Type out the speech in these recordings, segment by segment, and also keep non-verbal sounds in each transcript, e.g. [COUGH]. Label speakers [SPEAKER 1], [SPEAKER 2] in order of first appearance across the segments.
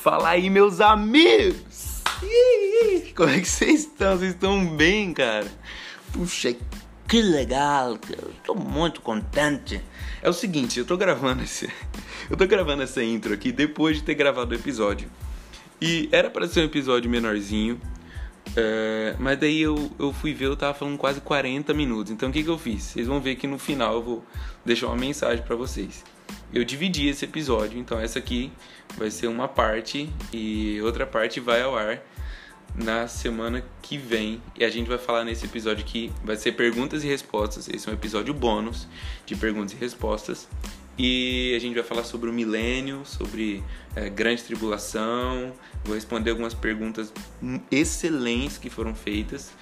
[SPEAKER 1] Fala aí, meus amigos! Como é que vocês estão? Vocês estão bem, cara? Puxa, que legal! Eu tô muito contente. É o seguinte, eu tô gravando esse. [LAUGHS] Eu tô gravando essa intro aqui depois de ter gravado o episódio. E era para ser um episódio menorzinho. É, mas daí eu, eu fui ver, eu tava falando quase 40 minutos. Então o que, que eu fiz? Vocês vão ver que no final eu vou deixar uma mensagem para vocês eu dividi esse episódio, então essa aqui vai ser uma parte e outra parte vai ao ar na semana que vem. E a gente vai falar nesse episódio que vai ser perguntas e respostas. Esse é um episódio bônus de perguntas e respostas. E a gente vai falar sobre o milênio, sobre é, grande tribulação. Vou responder algumas perguntas excelentes que foram feitas.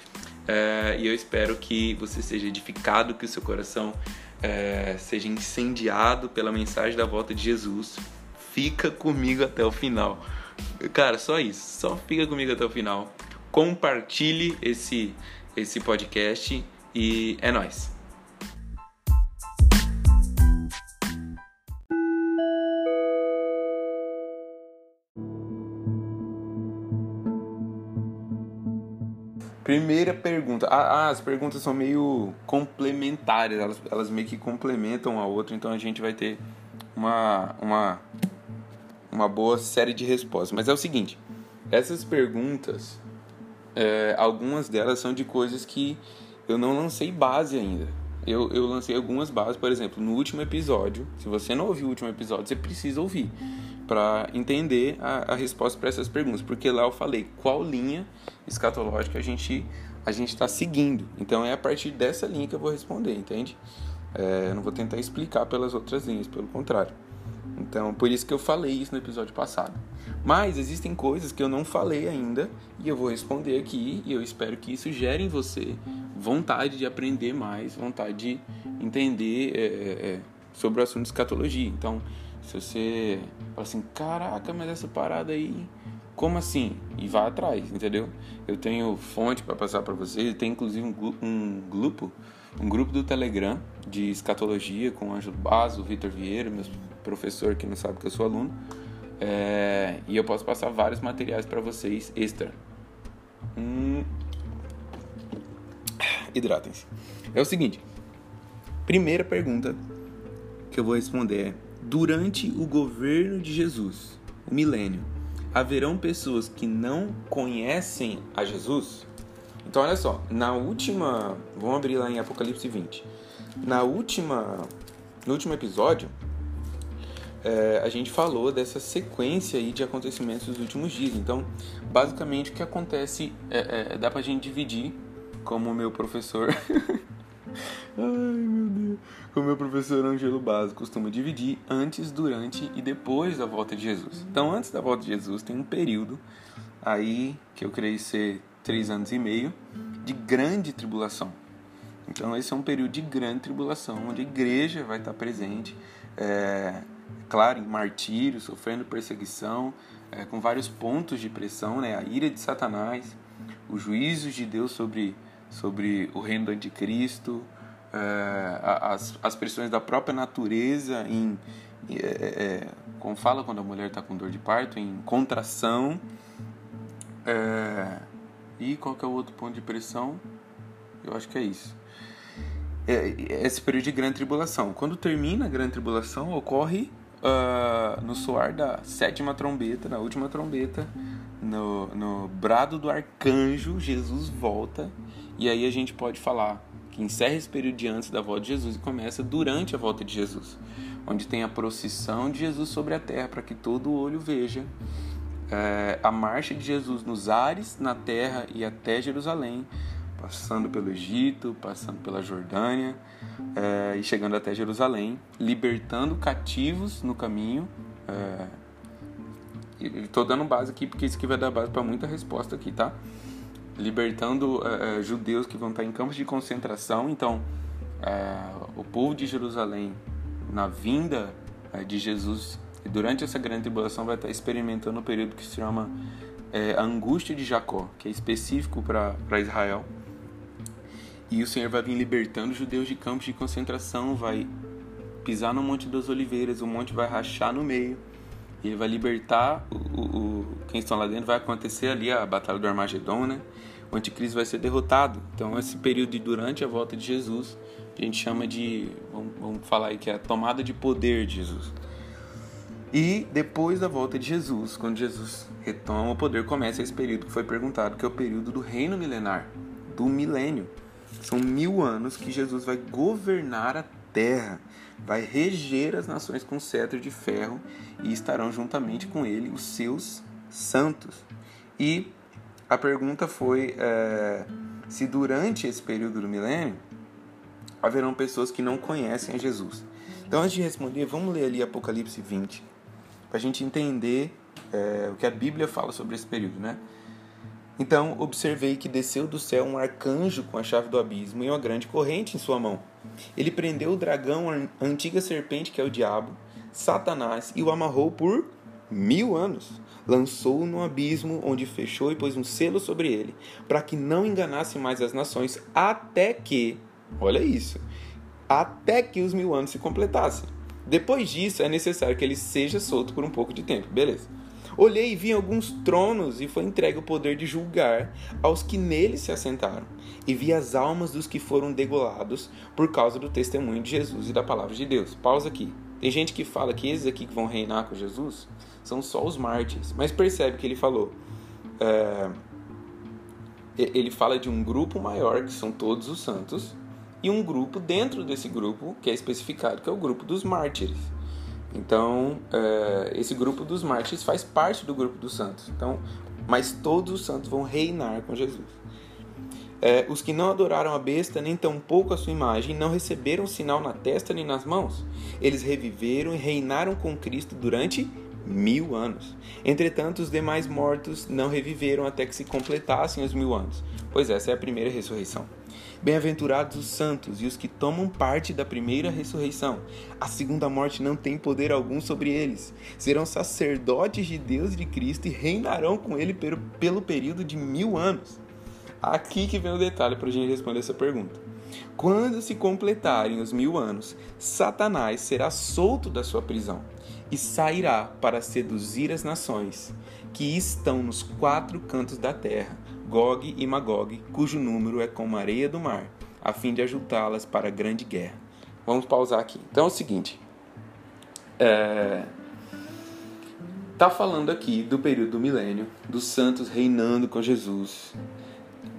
[SPEAKER 1] É, e eu espero que você seja edificado, que o seu coração é, seja incendiado pela mensagem da volta de Jesus, fica comigo até o final. Cara, só isso. Só fica comigo até o final. Compartilhe esse, esse podcast e é nóis. Primeira pergunta. Ah, ah, as perguntas são meio complementares, elas, elas meio que complementam a outra, então a gente vai ter uma, uma, uma boa série de respostas. Mas é o seguinte: essas perguntas, é, algumas delas são de coisas que eu não lancei base ainda. Eu, eu lancei algumas bases, por exemplo, no último episódio. Se você não ouviu o último episódio, você precisa ouvir para entender a, a resposta para essas perguntas, porque lá eu falei qual linha escatológica a gente a gente está seguindo. Então é a partir dessa linha que eu vou responder, entende? É, eu não vou tentar explicar pelas outras linhas, pelo contrário. Então, por isso que eu falei isso no episódio passado. Mas existem coisas que eu não falei ainda e eu vou responder aqui e eu espero que isso gere em você vontade de aprender mais, vontade de entender é, é, é sobre o assunto de escatologia. Então, se você fala assim, caraca, mas essa parada aí, como assim? E vá atrás, entendeu? Eu tenho fonte para passar para vocês, tem inclusive um, um, grupo, um grupo do Telegram de escatologia com o Ângelo Basso, o Vitor Vieira, meu professor que não sabe que eu sou aluno. É, e eu posso passar vários materiais para vocês extra. Hum, hidratem-se. É o seguinte: primeira pergunta que eu vou responder é Durante o governo de Jesus, o milênio, haverão pessoas que não conhecem a Jesus? Então, olha só, na última. Vamos abrir lá em Apocalipse 20. Na última. No último episódio, é, a gente falou dessa sequência aí de acontecimentos dos últimos dias. Então, basicamente, o que acontece é, é, dá pra gente dividir, como o meu professor [LAUGHS] Ai, meu Deus. O meu professor Angelo Basso costuma dividir antes, durante e depois da volta de Jesus. Então, antes da volta de Jesus, tem um período aí, que eu creio ser três anos e meio, de grande tribulação. Então, esse é um período de grande tribulação, onde a igreja vai estar presente, é, claro, em martírio, sofrendo perseguição, é, com vários pontos de pressão, né? a ira de Satanás, os juízos de Deus sobre sobre o reino do anticristo, é, as, as pressões da própria natureza em, é, é, como fala quando a mulher está com dor de parto, em contração. É, e qual que é o outro ponto de pressão? Eu acho que é isso. É, esse período de grande tribulação. Quando termina a grande tribulação, ocorre uh, no soar da sétima trombeta, na última trombeta, no, no brado do arcanjo, Jesus volta e aí a gente pode falar que encerra esse período de antes da volta de Jesus e começa durante a volta de Jesus, onde tem a procissão de Jesus sobre a terra para que todo olho veja é, a marcha de Jesus nos ares, na terra e até Jerusalém, passando pelo Egito, passando pela Jordânia é, e chegando até Jerusalém, libertando cativos no caminho. É, Estou dando base aqui porque isso aqui vai dar base para muita resposta aqui, tá? libertando uh, judeus que vão estar em campos de concentração. Então, o povo de Jerusalém, na vinda de Jesus, durante essa grande tribulação, vai estar experimentando um período que se chama a angústia de Jacó, que é específico para Israel. E o Senhor vai vir libertando os judeus de campos de concentração, vai pisar no Monte das Oliveiras, o monte vai rachar no meio, ele vai libertar o, o, quem estão lá dentro, vai acontecer ali a batalha do Armagedon, né? O anticristo vai ser derrotado. Então esse período de durante a volta de Jesus, a gente chama de, vamos, vamos falar aí que é a tomada de poder de Jesus. E depois da volta de Jesus, quando Jesus retoma o poder, começa esse período que foi perguntado, que é o período do reino milenar, do milênio. São mil anos que Jesus vai governar a terra, vai reger as nações com cetro de ferro e estarão juntamente com ele os seus santos. E a pergunta foi é, se durante esse período do milênio haverão pessoas que não conhecem a Jesus. Então, antes de responder, vamos ler ali Apocalipse 20, para a gente entender é, o que a Bíblia fala sobre esse período, né? Então observei que desceu do céu um arcanjo com a chave do abismo e uma grande corrente em sua mão. Ele prendeu o dragão, a antiga serpente que é o diabo, Satanás, e o amarrou por mil anos. Lançou-o no abismo, onde fechou e pôs um selo sobre ele, para que não enganasse mais as nações, até que, olha isso, até que os mil anos se completassem. Depois disso, é necessário que ele seja solto por um pouco de tempo, beleza? Olhei e vi alguns tronos e foi entregue o poder de julgar aos que neles se assentaram. E vi as almas dos que foram degolados por causa do testemunho de Jesus e da palavra de Deus. Pausa aqui. Tem gente que fala que esses aqui que vão reinar com Jesus são só os mártires. Mas percebe que ele falou. É, ele fala de um grupo maior, que são todos os santos, e um grupo dentro desse grupo, que é especificado, que é o grupo dos mártires. Então, é, esse grupo dos mártires faz parte do grupo dos santos. Então, mas todos os santos vão reinar com Jesus. É, os que não adoraram a besta, nem tampouco a sua imagem, não receberam sinal na testa nem nas mãos. Eles reviveram e reinaram com Cristo durante mil anos. Entretanto, os demais mortos não reviveram até que se completassem os mil anos, pois essa é a primeira ressurreição. Bem-aventurados os santos e os que tomam parte da primeira ressurreição. A segunda morte não tem poder algum sobre eles. Serão sacerdotes de Deus e de Cristo e reinarão com ele pelo, período de mil anos. Aqui que vem o detalhe para a gente responder essa pergunta. Quando se completarem os mil anos, Satanás será solto da sua prisão e sairá para seduzir as nações que estão nos quatro cantos da terra Gog e Magog, cujo número é como a areia do mar, a fim de ajuntá-las para a grande guerra. Vamos pausar aqui. Então é o seguinte. É... Tá falando aqui do período do milênio, dos santos reinando com Jesus.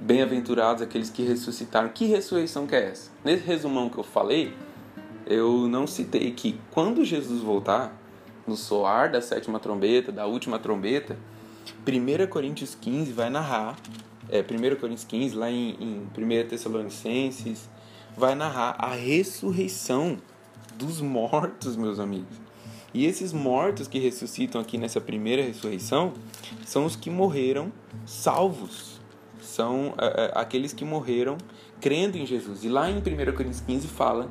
[SPEAKER 1] Bem-aventurados aqueles que ressuscitaram. Que ressurreição que é essa? Nesse resumão que eu falei, eu não citei que quando Jesus voltar, no soar da sétima trombeta, da última trombeta, 1 Coríntios 15 vai narrar, é, 1 Coríntios 15, lá em, em 1 Tessalonicenses, vai narrar a ressurreição dos mortos, meus amigos. E esses mortos que ressuscitam aqui nessa primeira ressurreição são os que morreram salvos. São é, é aqueles que morreram crendo em Jesus. E lá em 1 Coríntios 15 fala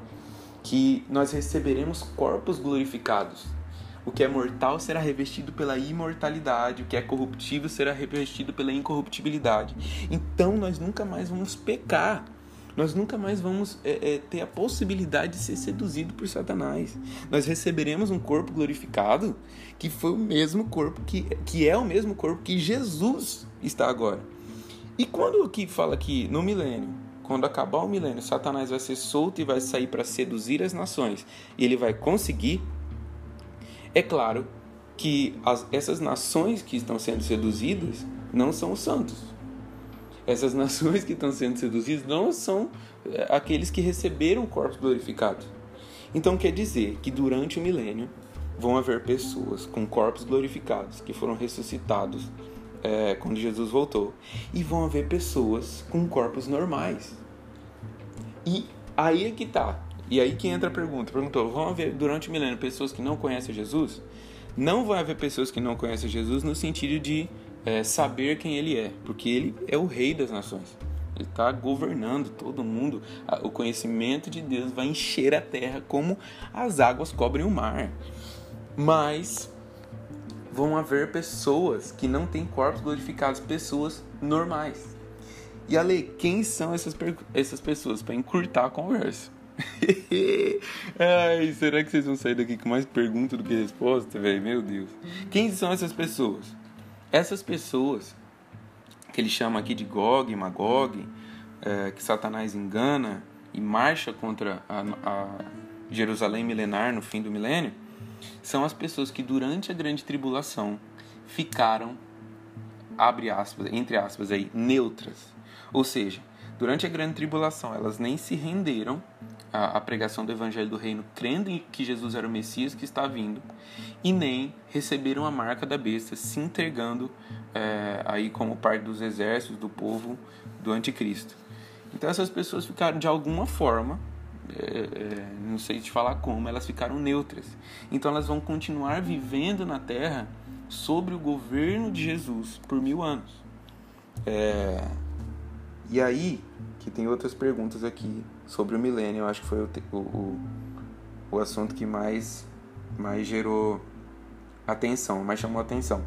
[SPEAKER 1] que nós receberemos corpos glorificados. O que é mortal será revestido pela imortalidade, o que é corruptível será revestido pela incorruptibilidade. Então nós nunca mais vamos pecar. Nós nunca mais vamos é, é, ter a possibilidade de ser seduzido por Satanás. Nós receberemos um corpo glorificado que foi o mesmo corpo que, que é o mesmo corpo que Jesus está agora. E quando que fala que no milênio, quando acabar o milênio, Satanás vai ser solto e vai sair para seduzir as nações, e ele vai conseguir é claro que as, essas nações que estão sendo seduzidas não são os santos. Essas [LAUGHS] nações que estão sendo seduzidas não são é, aqueles que receberam o corpo glorificado. Então quer dizer que durante o milênio vão haver pessoas com corpos glorificados que foram ressuscitados é, quando Jesus voltou, e vão haver pessoas com corpos normais. E aí é que tá. E aí que entra a pergunta. Perguntou: vão haver durante o milênio pessoas que não conhecem Jesus? Não vai haver pessoas que não conhecem Jesus no sentido de é, saber quem ele é, porque ele é o rei das nações. Ele está governando todo mundo. O conhecimento de Deus vai encher a terra como as águas cobrem o mar. Mas vão haver pessoas que não têm corpos glorificados, pessoas normais. E Ale, quem são essas, essas pessoas? Para encurtar a conversa. [LAUGHS] Ai, será que vocês vão sair daqui com mais pergunta do que resposta, velho? Meu Deus. Quem são essas pessoas? Essas pessoas que ele chama aqui de Gog e Magog, é, que Satanás engana e marcha contra a, a Jerusalém milenar no fim do milênio, são as pessoas que durante a grande tribulação ficaram, abre aspas, entre aspas aí, neutras. Ou seja, durante a grande tribulação elas nem se renderam à, à pregação do evangelho do reino, crendo que Jesus era o Messias que está vindo, e nem receberam a marca da besta, se entregando é, aí como parte dos exércitos do povo do anticristo. Então essas pessoas ficaram de alguma forma é, é, não sei te falar como, elas ficaram neutras. Então elas vão continuar vivendo na Terra sobre o governo de Jesus por mil anos. É, e aí, que tem outras perguntas aqui sobre o milênio, eu acho que foi o, o, o assunto que mais, mais gerou atenção, mais chamou atenção.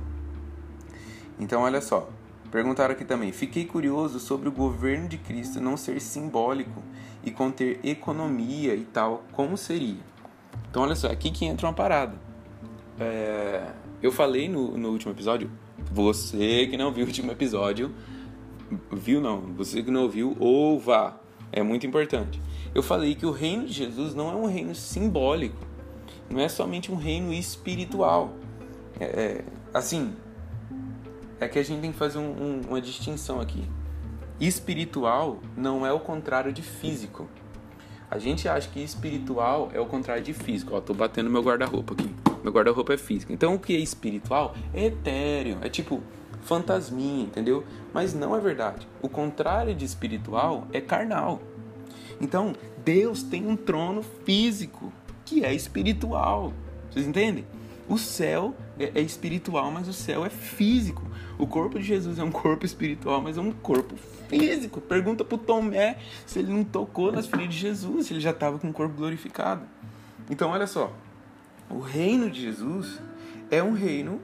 [SPEAKER 1] Então, olha só, perguntaram aqui também: fiquei curioso sobre o governo de Cristo não ser simbólico e conter economia e tal, como seria? Então, olha só, aqui que entra uma parada. É, eu falei no, no último episódio, você que não viu o último episódio, viu não, você que não ouviu, ouva, é muito importante. Eu falei que o reino de Jesus não é um reino simbólico, não é somente um reino espiritual. É, é assim, é que a gente tem que fazer um, um, uma distinção aqui. Espiritual não é o contrário de físico. A gente acha que espiritual é o contrário de físico. Ó, tô batendo meu guarda-roupa aqui. Meu guarda-roupa é físico. Então o que é espiritual é etéreo, é tipo fantasminha, entendeu? Mas não é verdade. O contrário de espiritual é carnal. Então, Deus tem um trono físico que é espiritual. Vocês entendem? O céu é, é espiritual, mas o céu é físico. O corpo de Jesus é um corpo espiritual, mas é um corpo físico. Pergunta pro Tomé se ele não tocou nas feridas de Jesus, se ele já estava com o corpo glorificado. Então, olha só. O reino de Jesus é um reino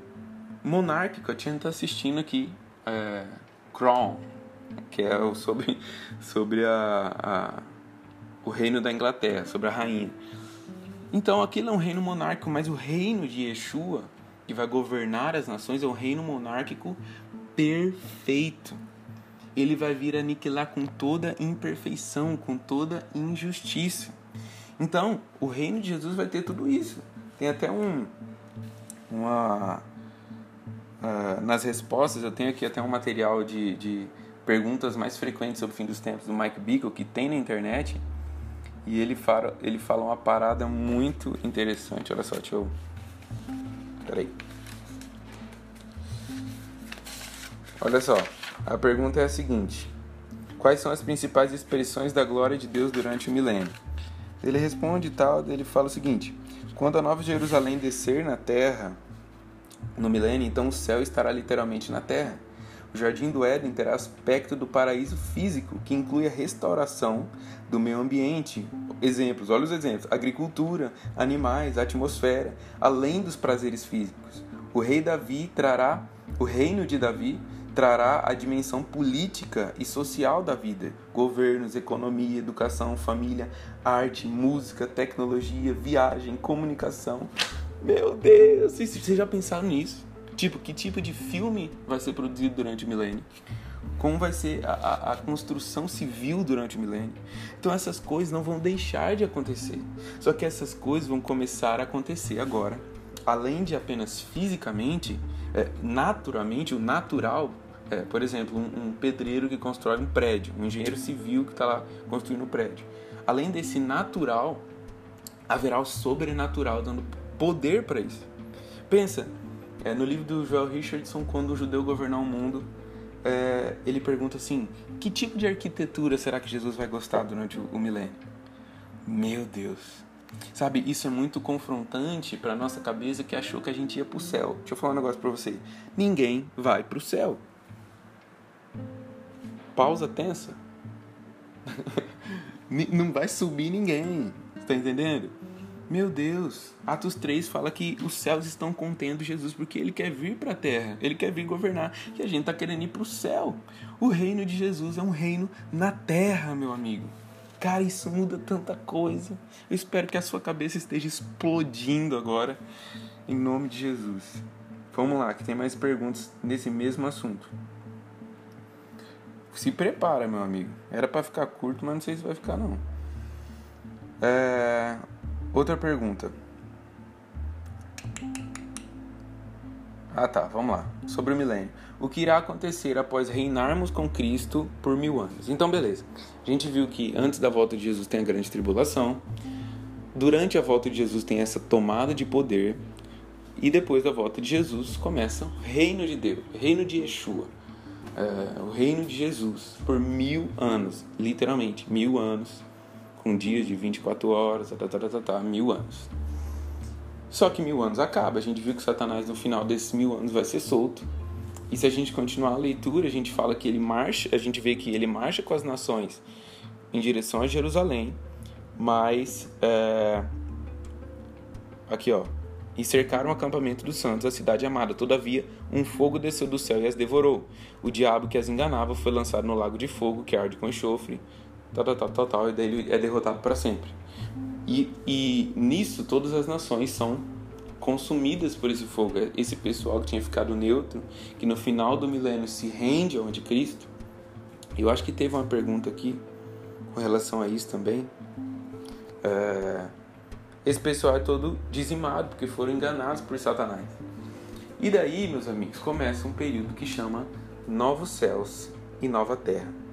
[SPEAKER 1] monárquico. A Tia está assistindo aqui é, Crown, que é o sobre, [LAUGHS] sobre a, a, o reino da Inglaterra, sobre a rainha. Então aquilo é um reino monárquico, mas o reino de Yeshua, que vai governar as nações, é um reino monárquico perfeito. Ele vai vir aniquilar com toda imperfeição, com toda injustiça. Então, o reino de Jesus vai ter tudo isso. Tem até um uma uh, nas respostas, eu tenho aqui até um material de, de perguntas mais frequentes sobre o fim dos tempos do Mike Bickle que tem na internet. E ele fala, ele fala uma parada muito interessante. Olha só, deixa eu. Peraí. Olha só, a pergunta é a seguinte: Quais são as principais expressões da glória de Deus durante o milênio? Ele responde tal, ele fala o seguinte: Quando a Nova Jerusalém descer na terra, no milênio, então o céu estará literalmente na terra. O jardim do Éden terá aspecto do paraíso físico, que inclui a restauração do meio ambiente. Exemplos, olha os exemplos: agricultura, animais, atmosfera, além dos prazeres físicos. O rei Davi trará, o reino de Davi trará a dimensão política e social da vida: governos, economia, educação, família, arte, música, tecnologia, viagem, comunicação. Meu Deus, vocês já pensaram nisso? Tipo, que tipo de filme vai ser produzido durante o milênio? Como vai ser a, a, a, construção civil durante o milênio? Então essas coisas não vão deixar de acontecer. Só que essas coisas vão começar a acontecer agora. Além de apenas fisicamente, é, naturalmente, o natural, é, por exemplo, um, um, pedreiro que constrói um prédio, um engenheiro civil que está lá construindo um prédio. Além desse natural, haverá o sobrenatural dando poder para isso. Pensa, é, no livro do Joel Richardson, quando o judeu governar o mundo, é, ele pergunta assim: que tipo de arquitetura será que Jesus vai gostar durante o, milênio? Meu Deus. Sabe, isso é muito confrontante para nossa cabeça que achou que a gente ia para o céu. Deixa eu falar um negócio para você. Ninguém vai para o céu. Pausa tensa. [LAUGHS] Não vai subir ninguém. Tá entendendo? Meu Deus, Atos 3 fala que os céus estão contendo Jesus porque ele quer vir para a terra, ele quer vir governar, e a gente está querendo ir para o céu. O reino de Jesus é um reino na terra, meu amigo. Cara, isso muda tanta coisa. Eu espero que a sua cabeça esteja explodindo agora, em nome de Jesus. Vamos lá, que tem mais perguntas nesse mesmo assunto. Se prepara, meu amigo. Era para ficar curto, mas não sei se vai ficar não. É... Outra pergunta. Ah tá, vamos lá. Sobre o milênio. O que irá acontecer após reinarmos com Cristo por mil anos? Então, beleza. A gente viu que antes da volta de Jesus tem a grande tribulação. Durante a volta de Jesus tem essa tomada de poder. E depois da volta de Jesus começa o reino de Deus, reino de Yeshua. É, o reino de Jesus por mil anos, literalmente, mil anos, com dias de 24 horas, tá, tá, tá, tá, tá, mil anos. Só que mil anos acaba. A gente viu que Satanás no final desses mil anos vai ser solto. E se a gente continuar a leitura, a gente fala que ele marcha, a gente vê que ele marcha com as nações em direção a Jerusalém, mas é, aqui ó, e cercaram o acampamento dos santos, a cidade amada. Todavia, um fogo desceu do céu e as devorou. O diabo que as enganava foi lançado no lago de fogo que arde com enxofre. Tal, tal, tal, tal, tal, e daí ele é derrotado para sempre. E, e nisso todas as nações são consumidas por esse fogo. Esse pessoal que tinha ficado neutro, que no final do milênio se rende ao anticristo. Eu acho que teve uma pergunta aqui com relação a isso também. É, esse pessoal é todo dizimado porque foram enganados por Satanás. E daí, meus amigos, começa um período que chama Novos Céus e Nova Terra.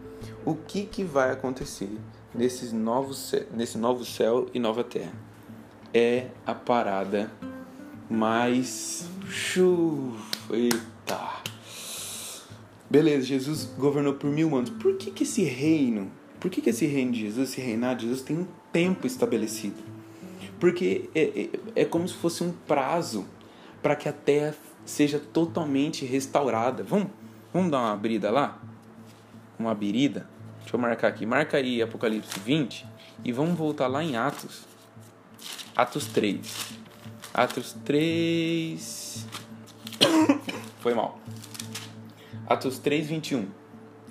[SPEAKER 1] O que, que vai acontecer nesses novos, nesse novo céu e nova terra. É a parada mais. Eita! Beleza, Jesus governou por mil anos. Por que, que esse reino, por que, que esse reino de Jesus, esse reinado de Jesus, tem um tempo estabelecido? Porque é, é, é como se fosse um prazo para que a terra seja totalmente restaurada. Vamos, vamos dar uma abrida lá? Uma birida? Deixa eu marcar aqui. Marca aí Apocalipse 20 e vamos voltar lá em Atos. Atos 3. Atos 3. Foi mal. Atos 3, 21.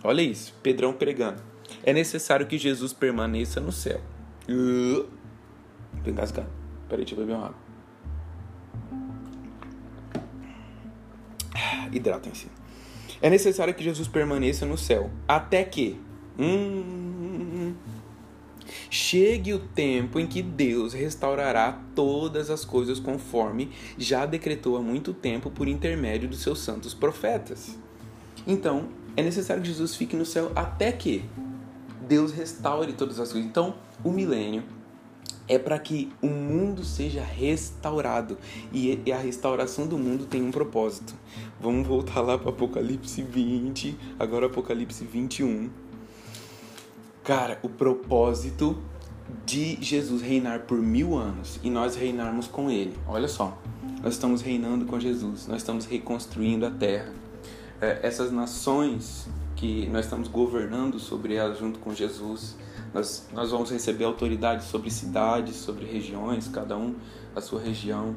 [SPEAKER 1] Olha isso. Pedrão pregando. É necessário que Jesus permaneça no céu. Uh, tô engasgado. Peraí, deixa eu beber uma água. Hidratem-se. É necessário que Jesus permaneça no céu. Até que Hum, chegue o tempo em que Deus restaurará todas as coisas conforme já decretou há muito tempo por intermédio dos seus santos profetas. Então, é necessário que Jesus fique no céu até que Deus restaure todas as coisas. Então, o milênio é para que o mundo seja restaurado e a restauração do mundo tem um propósito. Vamos voltar lá para Apocalipse 20, agora Apocalipse 21. Cara, o propósito de Jesus reinar por mil anos e nós reinarmos com Ele. Olha só, nós estamos reinando com Jesus, nós estamos reconstruindo a terra. É, essas nações que nós estamos governando sobre elas junto com Jesus, nós, nós vamos receber autoridade sobre cidades, sobre regiões, cada um a sua região.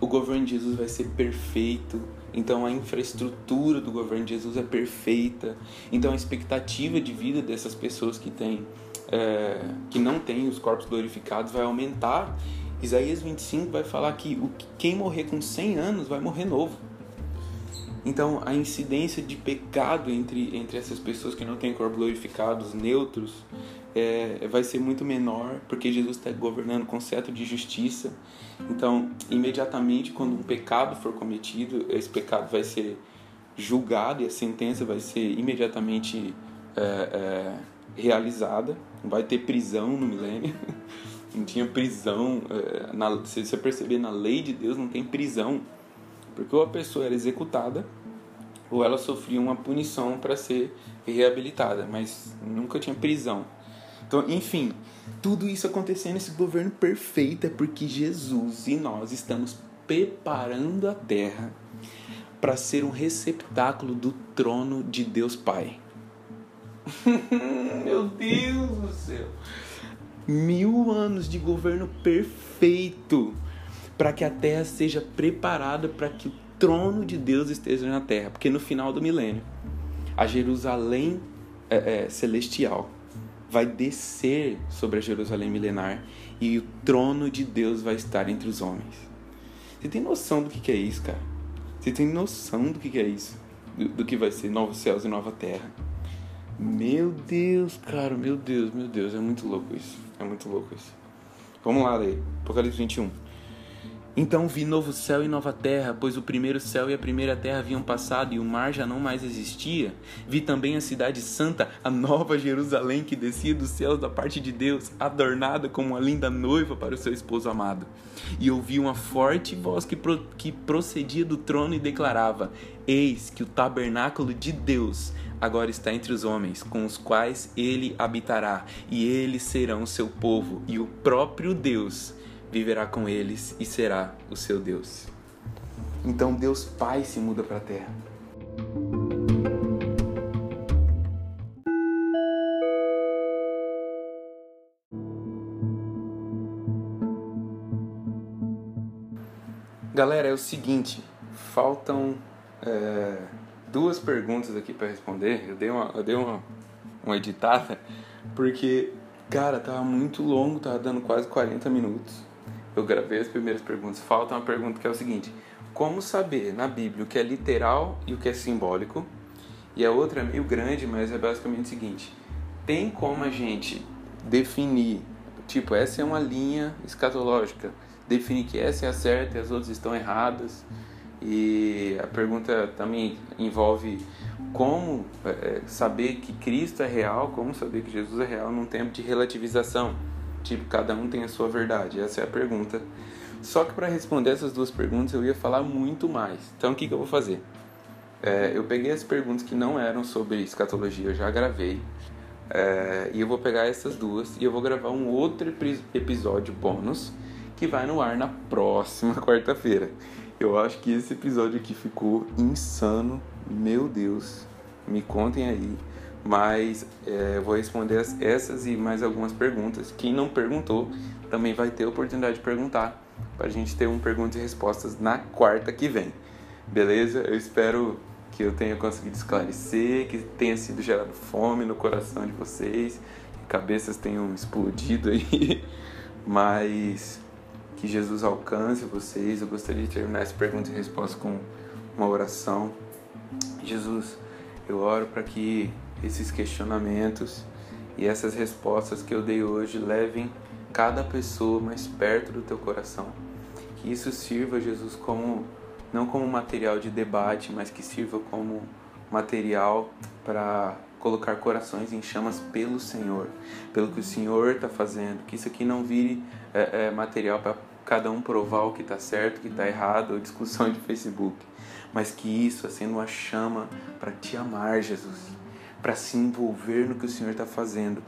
[SPEAKER 1] O governo de Jesus vai ser perfeito, então a infraestrutura do governo de Jesus é perfeita. Então a expectativa de vida dessas pessoas que têm, é, que não têm os corpos glorificados vai aumentar. Isaías 25 vai falar que quem morrer com 100 anos vai morrer novo. Então a incidência de pecado entre, entre essas pessoas que não têm corpos glorificados, neutros, é, vai ser muito menor, porque Jesus está governando com certo de justiça. Então, imediatamente, quando um pecado for cometido, esse pecado vai ser julgado e a sentença vai ser imediatamente é, é, realizada. Não vai ter prisão no milênio. [LAUGHS] Não tinha prisão. É, na, se você perceber, na lei de Deus não tem prisão. Porque ou a pessoa era executada ou ela sofria uma punição para ser reabilitada, mas nunca tinha prisão. Então, enfim, tudo isso acontecendo, esse governo perfeito é porque Jesus e nós estamos preparando a terra para ser um receptáculo do trono de Deus Pai. [LAUGHS] Meu Deus do céu! Mil anos de governo perfeito para que a terra seja preparada para que o trono de Deus esteja na terra. Porque no final do milênio, a Jerusalém é, é, celestial vai descer sobre a Jerusalém milenar e o trono de Deus vai estar entre os homens. Você tem noção do que é isso, cara? Você tem noção do que é isso? Do, do que vai ser novos céus e nova terra? Meu Deus, cara, meu Deus, meu Deus, é muito louco isso. É muito louco isso. Vamos lá, ler. Apocalipse 21. Então vi novo céu e nova terra, pois o primeiro céu e a primeira terra haviam passado e o mar já não mais existia. Vi também a cidade santa, a nova Jerusalém que descia dos céus da parte de Deus, adornada como uma linda noiva para o seu esposo amado. E ouvi uma forte voz que, pro, que procedia do trono e declarava: Eis que o tabernáculo de Deus agora está entre os homens, com os quais ele habitará, e eles serão seu povo, e o próprio Deus viverá com eles e será o seu Deus. Então Deus Pai se muda para a terra. Galera, é o seguinte, faltam é, duas perguntas aqui para responder. Eu dei uma, eu dei uma, uma editada porque, cara, tava muito longo, tava dando quase 40 minutos eu gravei as primeiras perguntas. Falta uma pergunta que é o seguinte: como saber na Bíblia o que é literal e o que é simbólico? E a outra é meio grande, mas é basicamente o seguinte: tem como a gente definir, tipo, essa é uma linha escatológica, definir que essa é a certa e as outras estão erradas? E a pergunta também envolve como é, saber que Cristo é real, como saber que Jesus é real num tempo de relativização. Tipo, cada um tem a sua verdade. Essa é a pergunta. Só que para responder essas duas perguntas eu ia falar muito mais. Então o que, que eu vou fazer? É, eu peguei as perguntas que não eram sobre escatologia, eu já gravei. É, e eu vou pegar essas duas e eu vou gravar um outro episódio bônus que vai no ar na próxima [LAUGHS] quarta-feira. Eu acho que esse episódio aqui ficou insano. Meu Deus, me contem aí mas é, eu vou responder essas e mais algumas perguntas. Quem não perguntou também vai ter a oportunidade de perguntar para a gente ter um perguntas e respostas na quarta que vem. Beleza? Eu espero que eu tenha conseguido esclarecer, que tenha sido gerado fome no coração de vocês, que cabeças tenham explodido aí, [LAUGHS] mas que Jesus alcance vocês. Eu gostaria de terminar essa pergunta e resposta com uma oração. Jesus, eu oro para que esses questionamentos e essas respostas que eu dei hoje levem cada pessoa mais perto do teu coração. Que isso sirva, Jesus, como não como material de debate, mas que sirva como material para colocar corações em chamas pelo Senhor, pelo que o Senhor está fazendo. Que isso aqui não vire é, é, material para cada um provar o que está certo, o que está errado, ou discussão de Facebook, mas que isso, sendo uma chama para te amar, Jesus para se envolver no que o Senhor está fazendo.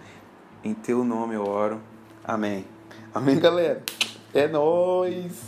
[SPEAKER 1] Em teu nome eu oro. Amém. Amém, galera. É nós.